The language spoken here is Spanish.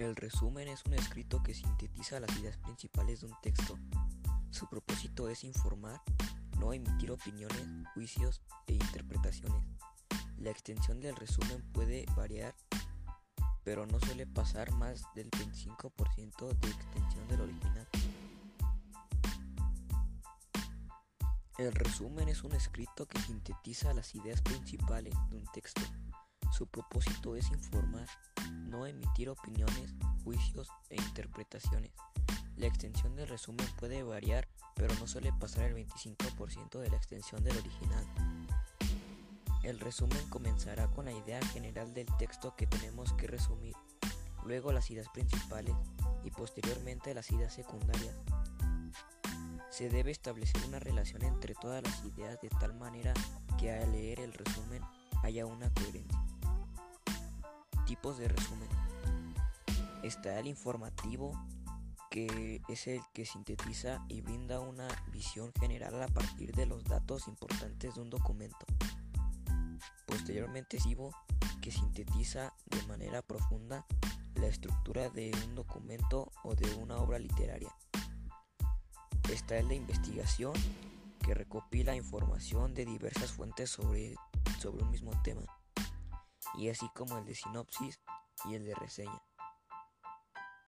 El resumen es un escrito que sintetiza las ideas principales de un texto. Su propósito es informar, no emitir opiniones, juicios e interpretaciones. La extensión del resumen puede variar, pero no suele pasar más del 25% de extensión del original. El resumen es un escrito que sintetiza las ideas principales de un texto. Su propósito es informar, no emitir opiniones, juicios e interpretaciones. La extensión del resumen puede variar, pero no suele pasar el 25% de la extensión del original. El resumen comenzará con la idea general del texto que tenemos que resumir, luego las ideas principales y posteriormente las ideas secundarias. Se debe establecer una relación entre todas las ideas de tal manera que al leer el resumen haya una coherencia. Tipos de resumen. Está el informativo, que es el que sintetiza y brinda una visión general a partir de los datos importantes de un documento. Posteriormente Sivo, que sintetiza de manera profunda la estructura de un documento o de una obra literaria. Está el de investigación, que recopila información de diversas fuentes sobre, sobre un mismo tema y así como el de sinopsis y el de reseña.